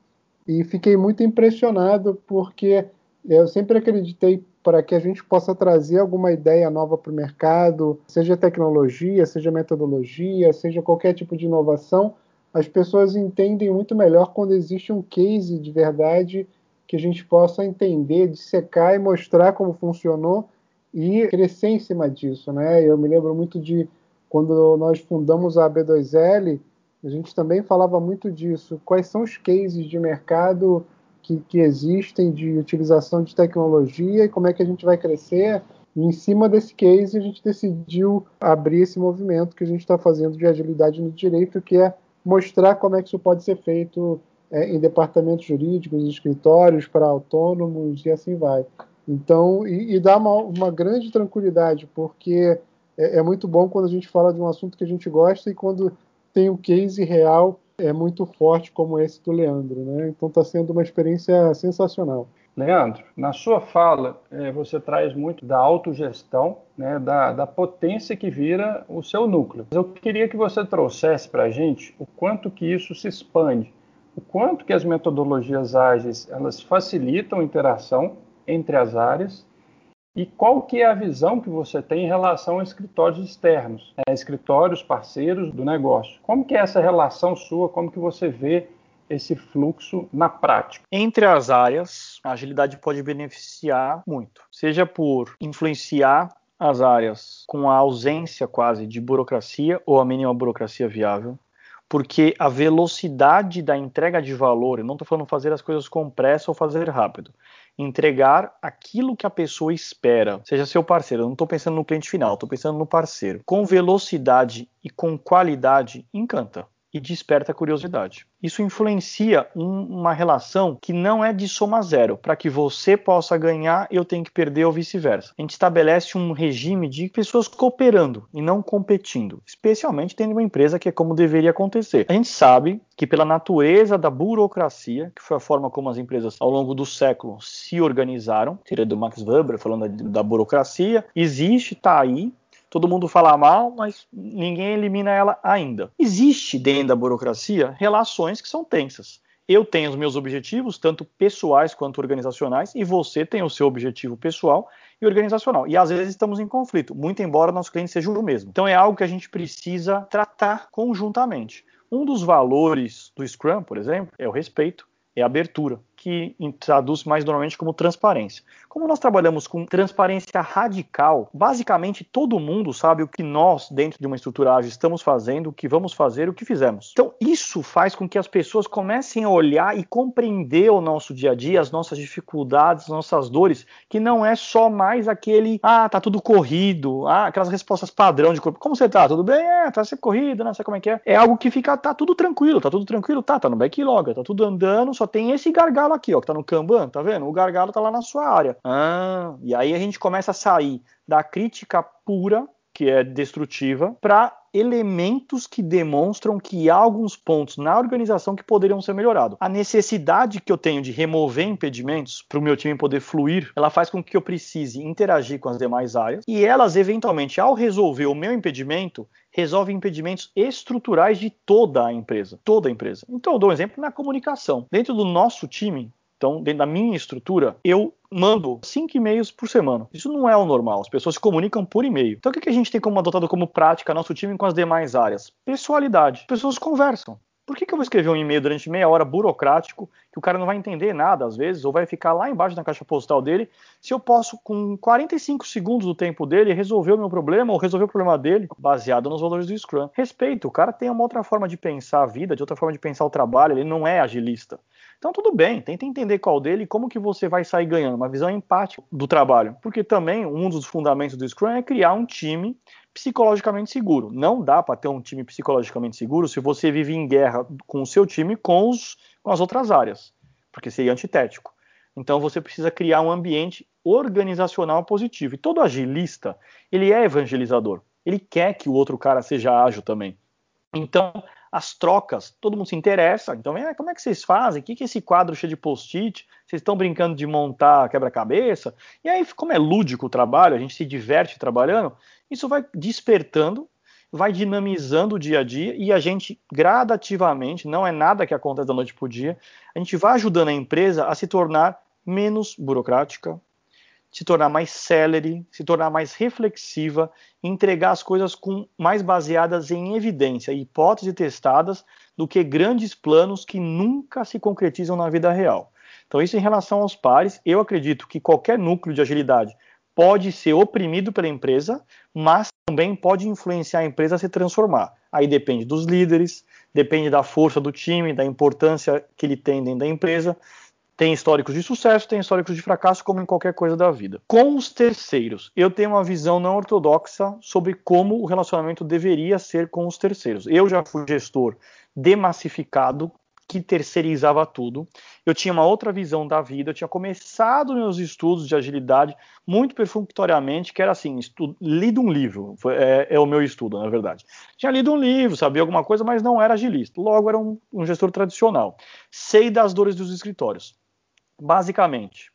B: e fiquei muito impressionado porque eu sempre acreditei para que a gente possa trazer alguma ideia nova para o mercado, seja tecnologia, seja metodologia, seja qualquer tipo de inovação, as pessoas entendem muito melhor quando existe um case de verdade que a gente possa entender, dissecar e mostrar como funcionou e crescer em cima disso, né? Eu me lembro muito de quando nós fundamos a B2L, a gente também falava muito disso. Quais são os cases de mercado que, que existem de utilização de tecnologia e como é que a gente vai crescer? E em cima desse case, a gente decidiu abrir esse movimento que a gente está fazendo de agilidade no direito, que é mostrar como é que isso pode ser feito é, em departamentos jurídicos, escritórios para autônomos e assim vai. Então, e, e dá uma, uma grande tranquilidade, porque é, é, muito bom quando a gente fala de um assunto que a gente gosta e quando tem um case real é muito forte como esse do Leandro, né? Então está sendo uma experiência sensacional.
A: Leandro, na sua fala, é, você traz muito da autogestão, né, da, da potência que vira o seu núcleo. Eu queria que você trouxesse para a gente o quanto que isso se expande, o quanto que as metodologias ágeis elas facilitam a interação entre as áreas e qual que é a visão que você tem em relação a escritórios externos, né, escritórios parceiros do negócio? Como que é essa relação sua? Como que você vê esse fluxo na prática?
C: Entre as áreas, a agilidade pode beneficiar muito, seja por influenciar as áreas com a ausência quase de burocracia ou a mínima burocracia viável, porque a velocidade da entrega de valor, eu não estou falando fazer as coisas com pressa ou fazer rápido, entregar aquilo que a pessoa espera, seja seu parceiro. Eu não estou pensando no cliente final, estou pensando no parceiro. Com velocidade e com qualidade, encanta e desperta a curiosidade. Isso influencia um, uma relação que não é de soma zero. Para que você possa ganhar, eu tenho que perder ou vice-versa. A gente estabelece um regime de pessoas cooperando e não competindo, especialmente tendo uma empresa que é como deveria acontecer. A gente sabe que pela natureza da burocracia, que foi a forma como as empresas ao longo do século se organizaram, seria do Max Weber falando da, da burocracia, existe, está aí, todo mundo fala mal, mas ninguém elimina ela ainda. Existe dentro da burocracia relações que são tensas. Eu tenho os meus objetivos, tanto pessoais quanto organizacionais, e você tem o seu objetivo pessoal e organizacional. E às vezes estamos em conflito, muito embora nosso cliente seja o mesmo. Então é algo que a gente precisa tratar conjuntamente. Um dos valores do Scrum, por exemplo, é o respeito, é a abertura que traduz mais normalmente como transparência. Como nós trabalhamos com transparência radical, basicamente todo mundo sabe o que nós, dentro de uma estrutura ágil, estamos fazendo, o que vamos fazer, o que fizemos. Então, isso faz com que as pessoas comecem a olhar e compreender o nosso dia a dia, as nossas dificuldades, as nossas dores, que não é só mais aquele, ah, tá tudo corrido, ah, aquelas respostas padrão de corpo. Como você tá? Tudo bem? É, tá sempre corrido, não sei como é que é. É algo que fica, tá tudo tranquilo, tá tudo tranquilo, tá, tá no backlog, tá tudo andando, só tem esse gargalo gargalo aqui, ó, que tá no Kanban, tá vendo? O gargalo tá lá na sua área. Ah, e aí a gente começa a sair da crítica pura, que é destrutiva, para elementos que demonstram que há alguns pontos na organização que poderiam ser melhorados. A necessidade que eu tenho de remover impedimentos para o meu time poder fluir, ela faz com que eu precise interagir com as demais áreas e elas, eventualmente, ao resolver o meu impedimento, resolvem impedimentos estruturais de toda a empresa. Toda a empresa. Então, eu dou um exemplo na comunicação. Dentro do nosso time, então, dentro da minha estrutura, eu mando cinco e-mails por semana. Isso não é o normal. As pessoas se comunicam por e-mail. Então, o que a gente tem como adotado como prática nosso time com as demais áreas? Pessoalidade. As pessoas conversam. Por que, que eu vou escrever um e-mail durante meia hora burocrático, que o cara não vai entender nada às vezes, ou vai ficar lá embaixo na caixa postal dele, se eu posso, com 45 segundos do tempo dele, resolver o meu problema ou resolver o problema dele, baseado nos valores do Scrum? Respeito, o cara tem uma outra forma de pensar a vida, de outra forma de pensar o trabalho, ele não é agilista. Então tudo bem, tenta entender qual dele e como que você vai sair ganhando, uma visão empática do trabalho. Porque também um dos fundamentos do Scrum é criar um time psicologicamente seguro. Não dá para ter um time psicologicamente seguro se você vive em guerra com o seu time com, os, com as outras áreas, porque seria antitético. Então você precisa criar um ambiente organizacional positivo. E todo agilista, ele é evangelizador. Ele quer que o outro cara seja ágil também. Então, as trocas, todo mundo se interessa. Então, é, como é que vocês fazem? O que, que é esse quadro cheio de post-it? Vocês estão brincando de montar quebra-cabeça? E aí, como é lúdico o trabalho, a gente se diverte trabalhando, isso vai despertando, vai dinamizando o dia a dia e a gente gradativamente, não é nada que acontece da noite para o dia, a gente vai ajudando a empresa a se tornar menos burocrática, se tornar mais célere, se tornar mais reflexiva, entregar as coisas com mais baseadas em evidência, hipóteses testadas, do que grandes planos que nunca se concretizam na vida real. Então, isso em relação aos pares, eu acredito que qualquer núcleo de agilidade pode ser oprimido pela empresa, mas também pode influenciar a empresa a se transformar. Aí depende dos líderes, depende da força do time, da importância que ele tem dentro da empresa, tem históricos de sucesso, tem históricos de fracasso, como em qualquer coisa da vida. Com os terceiros, eu tenho uma visão não ortodoxa sobre como o relacionamento deveria ser com os terceiros. Eu já fui gestor demassificado, que terceirizava tudo. Eu tinha uma outra visão da vida, eu tinha começado meus estudos de agilidade muito perfunctoriamente, que era assim, estudo, lido um livro, é, é, o meu estudo, na verdade. Tinha lido um livro, sabia alguma coisa, mas não era agilista. Logo, era um, um gestor tradicional. Sei das dores dos escritórios basicamente,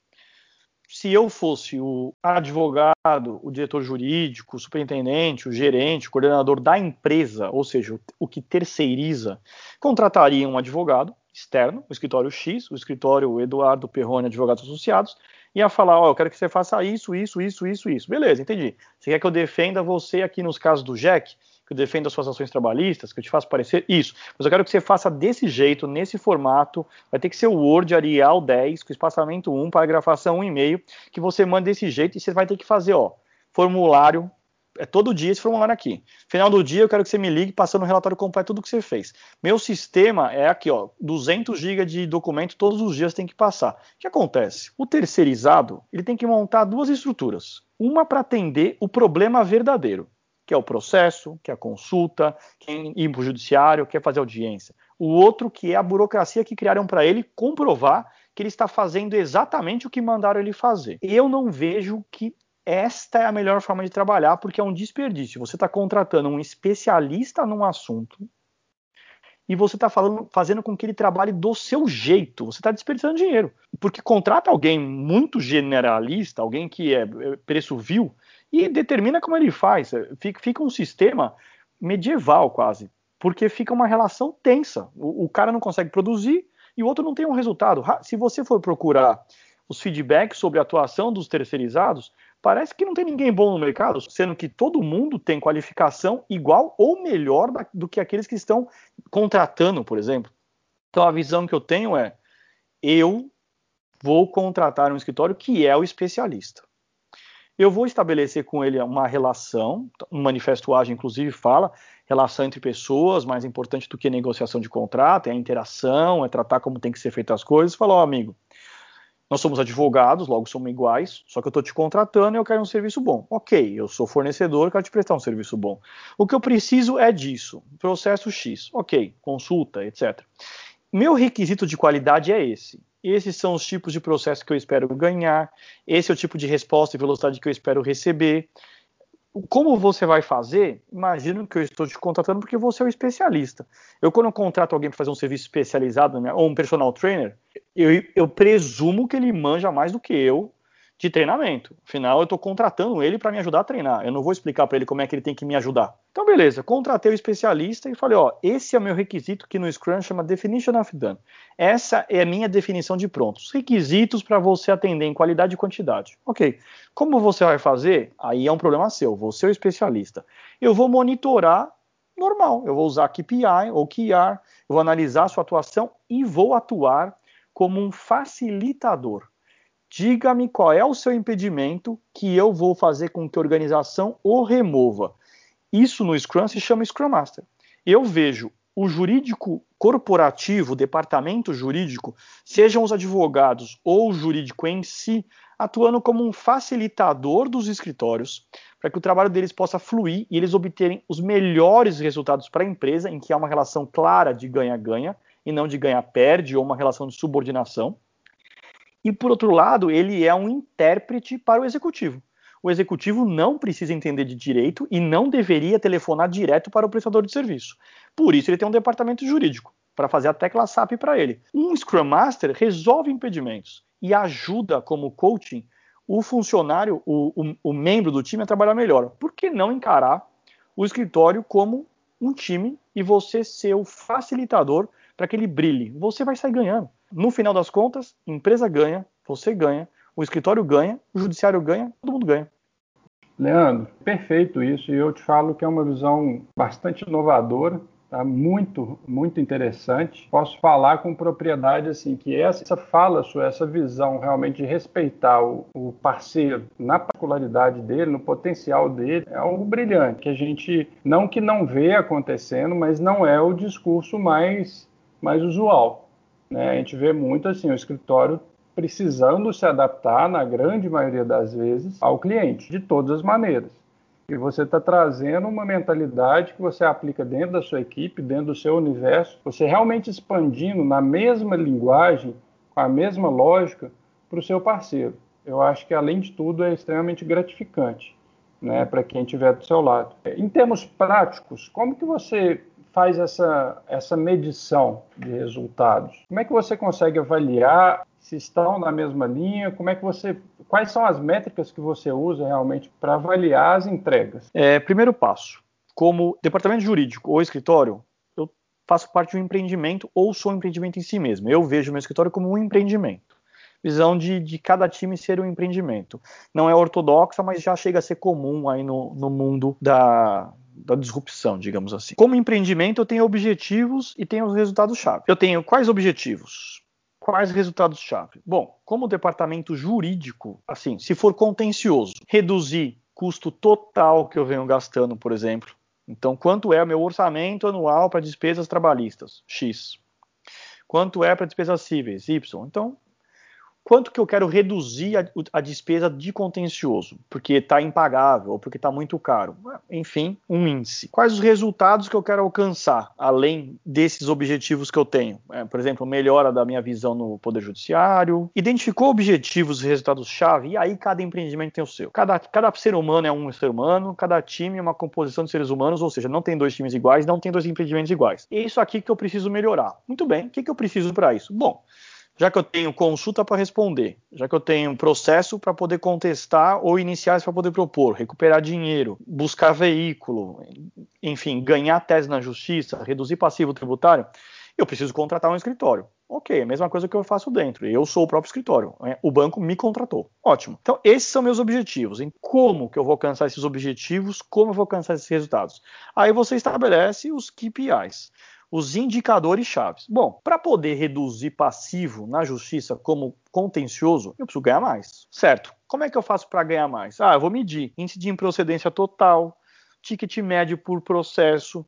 C: se eu fosse o advogado, o diretor jurídico, o superintendente, o gerente, o coordenador da empresa, ou seja, o que terceiriza, contrataria um advogado externo, o escritório X, o escritório Eduardo Perrone Advogados Associados, ia falar, ó, oh, eu quero que você faça isso, isso, isso, isso, isso. Beleza, entendi. Você quer que eu defenda você aqui nos casos do Jack? que eu defendo as suas ações trabalhistas, que eu te faço parecer isso. Mas eu quero que você faça desse jeito, nesse formato. Vai ter que ser o Word Arial 10, com espaçamento 1, paragrafação 1,5, que você manda desse jeito e você vai ter que fazer, ó, formulário. É todo dia esse formulário aqui. Final do dia, eu quero que você me ligue passando o relatório completo tudo que você fez. Meu sistema é aqui, ó, 200 GB de documento todos os dias tem que passar. O que acontece? O terceirizado, ele tem que montar duas estruturas. Uma para atender o problema verdadeiro que é o processo, que é a consulta, quem ir para o judiciário, quer fazer audiência. O outro que é a burocracia que criaram para ele comprovar que ele está fazendo exatamente o que mandaram ele fazer. Eu não vejo que esta é a melhor forma de trabalhar, porque é um desperdício. Você está contratando um especialista num assunto e você está fazendo com que ele trabalhe do seu jeito. Você está desperdiçando dinheiro. Porque contrata alguém muito generalista, alguém que é, é preço vil, e determina como ele faz. Fica, um sistema medieval quase, porque fica uma relação tensa. O, o, cara não consegue produzir e o outro não tem um resultado. Se você for procurar os feedbacks sobre a atuação dos terceirizados, parece que não tem ninguém bom no mercado, sendo que todo mundo tem qualificação igual ou melhor do que aqueles que estão contratando, por exemplo. Então a visão que eu tenho é: eu vou contratar um escritório que é o especialista. Eu vou estabelecer com ele uma relação, o manifesto AGE, inclusive, fala relação entre pessoas, mais importante do que negociação de contrato, é a interação, é tratar como tem que ser feitas as coisas. Falou, oh, amigo, nós somos advogados, logo somos iguais, só que eu estou te contratando e eu quero um serviço bom. Ok, eu sou fornecedor, quero te prestar um serviço bom. O que eu preciso é disso, processo X. Ok, consulta, etc. Meu requisito de qualidade é esse. Esses são os tipos de processo que eu espero ganhar, esse é o tipo de resposta e velocidade que eu espero receber. Como você vai fazer? Imagino que eu estou te contratando porque você é o especialista. Eu, quando eu contrato alguém para fazer um serviço especializado, né, ou um personal trainer, eu, eu presumo que ele manja mais do que eu de treinamento. Afinal, eu estou contratando ele para me ajudar a treinar. Eu não vou explicar para ele como é que ele tem que me ajudar. Então, beleza, contratei o especialista e falei: ó, esse é o meu requisito que no Scrum chama Definition of Done. Essa é a minha definição de prontos. Requisitos para você atender em qualidade e quantidade. Ok. Como você vai fazer? Aí é um problema seu. Você é o especialista. Eu vou monitorar normal. Eu vou usar KPI ou QR, eu vou analisar a sua atuação e vou atuar como um facilitador. Diga-me qual é o seu impedimento que eu vou fazer com que a organização o remova. Isso no Scrum se chama Scrum Master. Eu vejo o jurídico corporativo, o departamento jurídico, sejam os advogados ou o jurídico em si, atuando como um facilitador dos escritórios, para que o trabalho deles possa fluir e eles obterem os melhores resultados para a empresa, em que há uma relação clara de ganha-ganha e não de ganha-perde ou uma relação de subordinação. E por outro lado, ele é um intérprete para o executivo. O executivo não precisa entender de direito e não deveria telefonar direto para o prestador de serviço. Por isso, ele tem um departamento jurídico para fazer a tecla SAP para ele. Um Scrum Master resolve impedimentos e ajuda como coaching o funcionário, o, o, o membro do time a trabalhar melhor. Por que não encarar o escritório como um time e você ser o facilitador para que ele brilhe? Você vai sair ganhando. No final das contas, empresa ganha, você ganha, o escritório ganha, o judiciário ganha, todo mundo ganha.
A: Leandro, perfeito isso, e eu te falo que é uma visão bastante inovadora, tá? muito, muito interessante. Posso falar com propriedade assim que essa fala sua, essa visão realmente de respeitar o, o parceiro na particularidade dele, no potencial dele, é algo brilhante, que a gente, não que não vê acontecendo, mas não é o discurso mais, mais usual. Né? A gente vê muito assim, o escritório precisando se adaptar, na grande maioria das vezes, ao cliente, de todas as maneiras. E você está trazendo uma mentalidade que você aplica dentro da sua equipe, dentro do seu universo, você realmente expandindo na mesma linguagem, com a mesma lógica, para o seu parceiro. Eu acho que, além de tudo, é extremamente gratificante né, para quem estiver do seu lado. Em termos práticos, como que você faz essa, essa medição de resultados? Como é que você consegue avaliar se estão na mesma linha? Como é que você, quais são as métricas que você usa realmente para avaliar as entregas?
C: É, primeiro passo, como departamento jurídico ou escritório, eu faço parte de um empreendimento ou sou um empreendimento em si mesmo. Eu vejo meu escritório como um empreendimento. Visão de, de cada time ser um empreendimento. Não é ortodoxa, mas já chega a ser comum aí no, no mundo da, da disrupção, digamos assim. Como empreendimento, eu tenho objetivos e tenho os resultados-chave. Eu tenho quais objetivos? Quais resultados-chave? Bom, como departamento jurídico, assim, se for contencioso, reduzir custo total que eu venho gastando, por exemplo. Então, quanto é o meu orçamento anual para despesas trabalhistas? X. Quanto é para despesas cíveis? Y. Então, quanto que eu quero reduzir a, a despesa de contencioso, porque está impagável ou porque está muito caro. Enfim, um índice. Quais os resultados que eu quero alcançar, além desses objetivos que eu tenho? É, por exemplo, melhora da minha visão no Poder Judiciário. Identificou objetivos e resultados-chave, e aí cada empreendimento tem o seu. Cada, cada ser humano é um ser humano, cada time é uma composição de seres humanos, ou seja, não tem dois times iguais, não tem dois empreendimentos iguais. É isso aqui que eu preciso melhorar. Muito bem, o que, que eu preciso para isso? Bom, já que eu tenho consulta para responder, já que eu tenho processo para poder contestar ou iniciais para poder propor, recuperar dinheiro, buscar veículo, enfim, ganhar tese na justiça, reduzir passivo tributário, eu preciso contratar um escritório. Ok, a mesma coisa que eu faço dentro. Eu sou o próprio escritório. Né? O banco me contratou. Ótimo. Então, esses são meus objetivos. Em como que eu vou alcançar esses objetivos, como eu vou alcançar esses resultados. Aí você estabelece os KPIs, os indicadores chaves. Bom, para poder reduzir passivo na justiça como contencioso, eu preciso ganhar mais. Certo. Como é que eu faço para ganhar mais? Ah, eu vou medir índice de improcedência total, ticket médio por processo,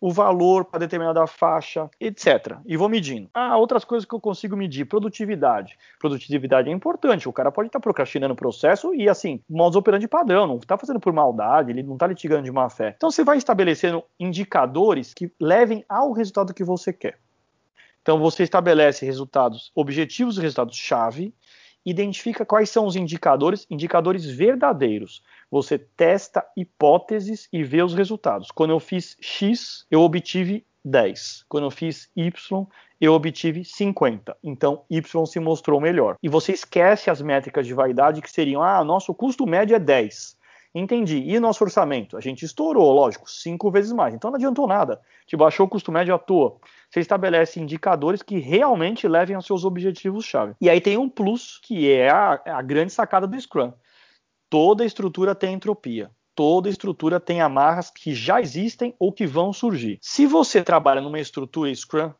C: o valor para determinada faixa, etc. E vou medindo. Ah, outras coisas que eu consigo medir, produtividade. Produtividade é importante, o cara pode estar tá procrastinando o processo e, assim, modus operandi padrão, não está fazendo por maldade, ele não está litigando de má fé. Então você vai estabelecendo indicadores que levem ao resultado que você quer. Então você estabelece resultados objetivos e resultados-chave, identifica quais são os indicadores, indicadores verdadeiros você testa hipóteses e vê os resultados. Quando eu fiz X, eu obtive 10. Quando eu fiz Y, eu obtive 50. Então, Y se mostrou melhor. E você esquece as métricas de vaidade que seriam: ah, nosso custo médio é 10. Entendi. E nosso orçamento? A gente estourou, lógico, cinco vezes mais. Então não adiantou nada. Te baixou o custo médio à toa. Você estabelece indicadores que realmente levem aos seus objetivos-chave. E aí tem um plus, que é a, a grande sacada do Scrum. Toda estrutura tem entropia. Toda estrutura tem amarras que já existem ou que vão surgir. Se você trabalha numa estrutura Scrum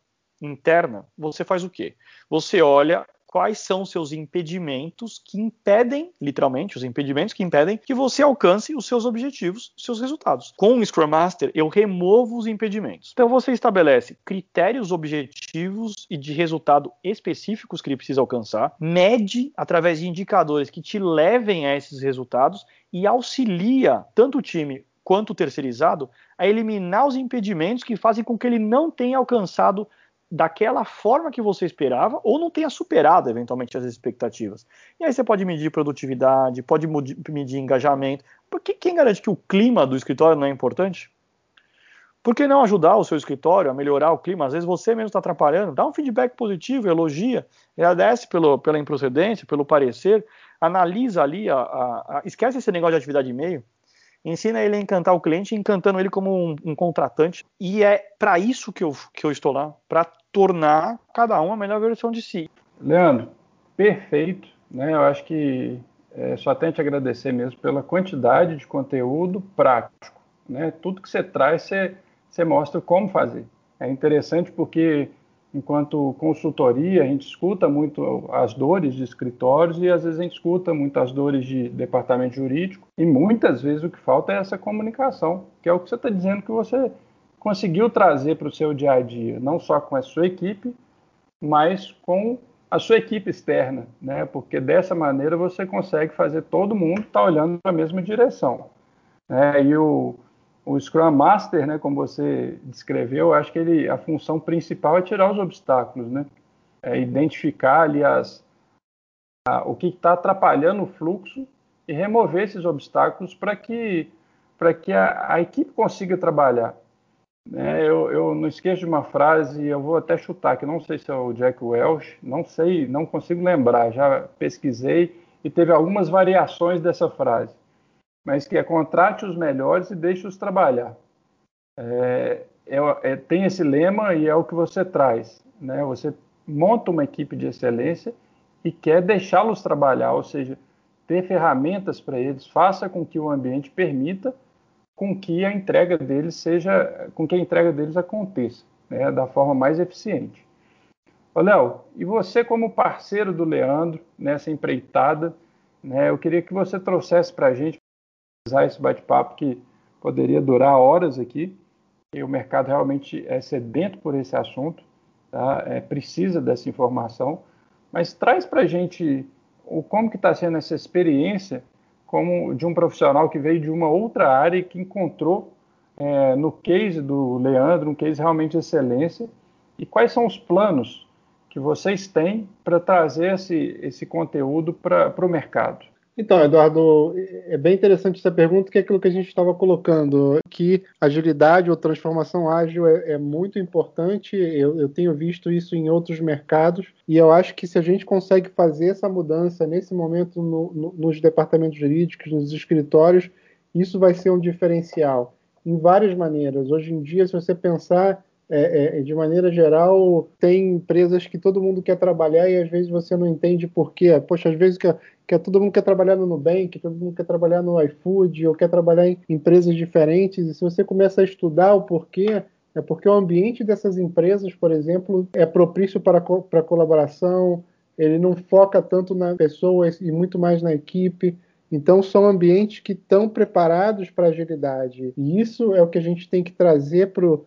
C: interna, você faz o quê? Você olha quais são os seus impedimentos que impedem, literalmente, os impedimentos que impedem que você alcance os seus objetivos, os seus resultados. Com o Scrum Master, eu removo os impedimentos. Então você estabelece critérios objetivos e de resultado específicos que ele precisa alcançar, mede através de indicadores que te levem a esses resultados e auxilia tanto o time quanto o terceirizado a eliminar os impedimentos que fazem com que ele não tenha alcançado daquela forma que você esperava ou não tenha superado eventualmente as expectativas. E aí você pode medir produtividade, pode medir engajamento. Porque quem garante que o clima do escritório não é importante? Por que não ajudar o seu escritório a melhorar o clima? Às vezes você mesmo está atrapalhando. Dá um feedback positivo, elogia, agradece pelo, pela improcedência, pelo parecer, analisa ali, a, a, a, esquece esse negócio de atividade de e-mail, ensina ele a encantar o cliente, encantando ele como um, um contratante. E é para isso que eu, que eu estou lá, para tornar cada um a melhor versão de si.
A: Leandro, perfeito. Né? Eu acho que é, só tenho te agradecer mesmo pela quantidade de conteúdo prático. Né? Tudo que você traz, você, você mostra como fazer. É interessante porque, enquanto consultoria, a gente escuta muito as dores de escritórios e às vezes a gente escuta muito as dores de departamento jurídico e muitas vezes o que falta é essa comunicação, que é o que você está dizendo que você conseguiu trazer para o seu dia a dia, não só com a sua equipe, mas com a sua equipe externa, né? Porque dessa maneira você consegue fazer todo mundo estar tá olhando para a mesma direção. Né? E o, o Scrum Master, né, como você descreveu, acho que ele, a função principal é tirar os obstáculos, né? É identificar ali as, a, o que está atrapalhando o fluxo e remover esses obstáculos para que, para que a, a equipe consiga trabalhar. É, eu, eu, não esqueço de uma frase, eu vou até chutar, que não sei se é o Jack Welch, não sei, não consigo lembrar, já pesquisei e teve algumas variações dessa frase, mas que é contrate os melhores e deixe-os trabalhar. É, é, é, tem esse lema e é o que você traz, né? Você monta uma equipe de excelência e quer deixá-los trabalhar, ou seja, ter ferramentas para eles, faça com que o ambiente permita com que a entrega deles seja, com que a entrega deles aconteça, né, da forma mais eficiente. Léo, e você como parceiro do Leandro nessa empreitada, né, eu queria que você trouxesse para a gente esse bate-papo que poderia durar horas aqui, e o mercado realmente é sedento por esse assunto, tá? é, precisa dessa informação, mas traz para a gente o como que está sendo essa experiência como de um profissional que veio de uma outra área e que encontrou é, no case do Leandro um case realmente de excelência. E quais são os planos que vocês têm para trazer esse, esse conteúdo para o mercado?
B: Então, Eduardo, é bem interessante essa pergunta, que é aquilo que a gente estava colocando, que agilidade ou transformação ágil é, é muito importante. Eu, eu, tenho visto isso em outros mercados e eu acho que se a gente consegue fazer essa mudança nesse momento no, no, nos departamentos jurídicos, nos escritórios, isso vai ser um diferencial em várias maneiras. Hoje em dia, se você pensar é, é, de maneira geral, tem empresas que todo mundo quer trabalhar e às vezes você não entende por quê. Poxa, às vezes que, que todo mundo quer trabalhar no Nubank, todo mundo quer trabalhar no iFood, ou quer trabalhar em empresas diferentes, e se você começa a estudar o porquê, é porque o ambiente dessas empresas, por exemplo, é propício para, para colaboração, ele não foca tanto na pessoa e muito mais na equipe. Então, são ambientes que estão preparados para agilidade. E isso é o que a gente tem que trazer para o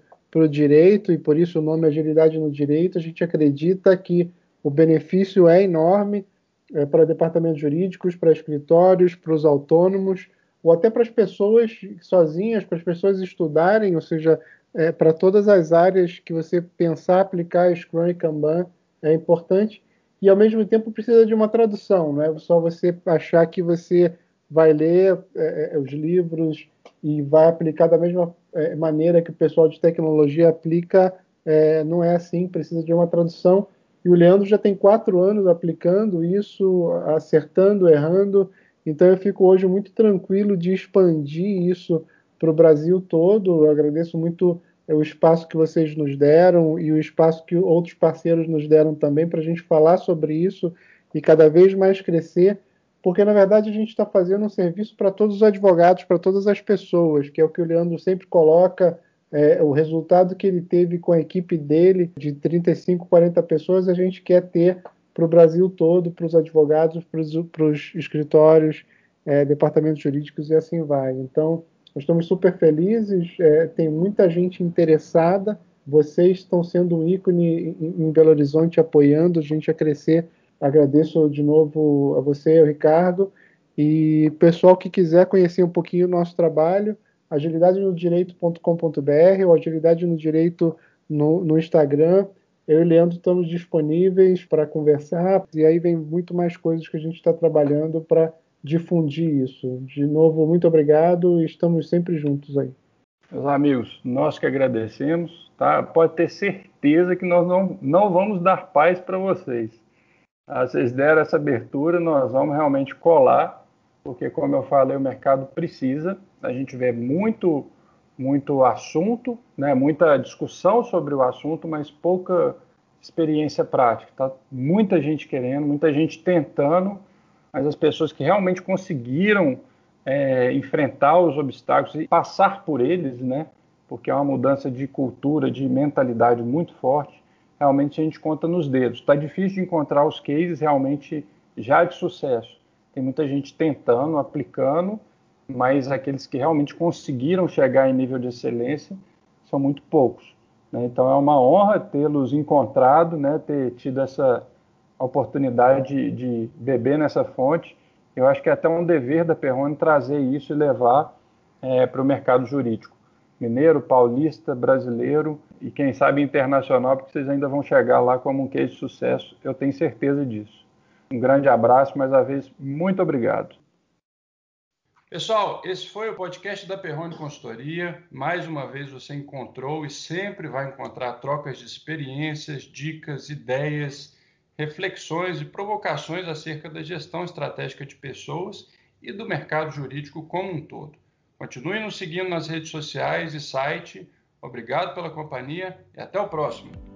B: direito, e por isso o nome Agilidade no Direito. A gente acredita que o benefício é enorme é, para departamentos jurídicos, para escritórios, para os autônomos, ou até para as pessoas sozinhas, para as pessoas estudarem, ou seja, é, para todas as áreas que você pensar aplicar Scrum e Kanban é importante e ao mesmo tempo precisa de uma tradução, não é só você achar que você vai ler é, é, os livros e vai aplicar da mesma é, maneira que o pessoal de tecnologia aplica, é, não é assim, precisa de uma tradução. E o Leandro já tem quatro anos aplicando isso, acertando, errando, então eu fico hoje muito tranquilo de expandir isso para o Brasil todo. Eu agradeço muito é o espaço que vocês nos deram e o espaço que outros parceiros nos deram também para a gente falar sobre isso e cada vez mais crescer, porque na verdade a gente está fazendo um serviço para todos os advogados, para todas as pessoas, que é o que o Leandro sempre coloca. É, o resultado que ele teve com a equipe dele, de 35, 40 pessoas, a gente quer ter para o Brasil todo, para os advogados, para os escritórios, é, departamentos jurídicos e assim vai. Então, nós estamos super felizes, é, tem muita gente interessada. Vocês estão sendo um ícone em, em Belo Horizonte apoiando a gente a crescer. Agradeço de novo a você, ao Ricardo. E pessoal que quiser conhecer um pouquinho o nosso trabalho, agilidadenodireito.com.br ou agilidade no direito no, no Instagram. Eu e Leandro estamos disponíveis para conversar e aí vem muito mais coisas que a gente está trabalhando para difundir isso. De novo, muito obrigado e estamos sempre juntos aí.
A: Meus amigos, nós que agradecemos, tá? Pode ter certeza que nós não, não vamos dar paz para vocês. Ah, vocês deram essa abertura, nós vamos realmente colar, porque como eu falei, o mercado precisa. A gente vê muito muito assunto, né? Muita discussão sobre o assunto, mas pouca experiência prática. Tá? Muita gente querendo, muita gente tentando mas as pessoas que realmente conseguiram é, enfrentar os obstáculos e passar por eles, né? Porque é uma mudança de cultura, de mentalidade muito forte. Realmente a gente conta nos dedos. Está difícil de encontrar os cases realmente já de sucesso. Tem muita gente tentando, aplicando, mas aqueles que realmente conseguiram chegar em nível de excelência são muito poucos. Né? Então é uma honra tê-los encontrado, né? ter tido essa oportunidade de, de beber nessa fonte. Eu acho que é até um dever da Perrone trazer isso e levar é, para o mercado jurídico. Mineiro, paulista, brasileiro e quem sabe internacional, porque vocês ainda vão chegar lá como um case de sucesso, eu tenho certeza disso. Um grande abraço, mais uma vez, muito obrigado. Pessoal, esse foi o podcast da Perrone Consultoria. Mais uma vez você encontrou e sempre vai encontrar trocas de experiências, dicas, ideias reflexões e provocações acerca da gestão estratégica de pessoas e do mercado jurídico como um todo. Continue nos seguindo nas redes sociais e site. Obrigado pela companhia e até o próximo.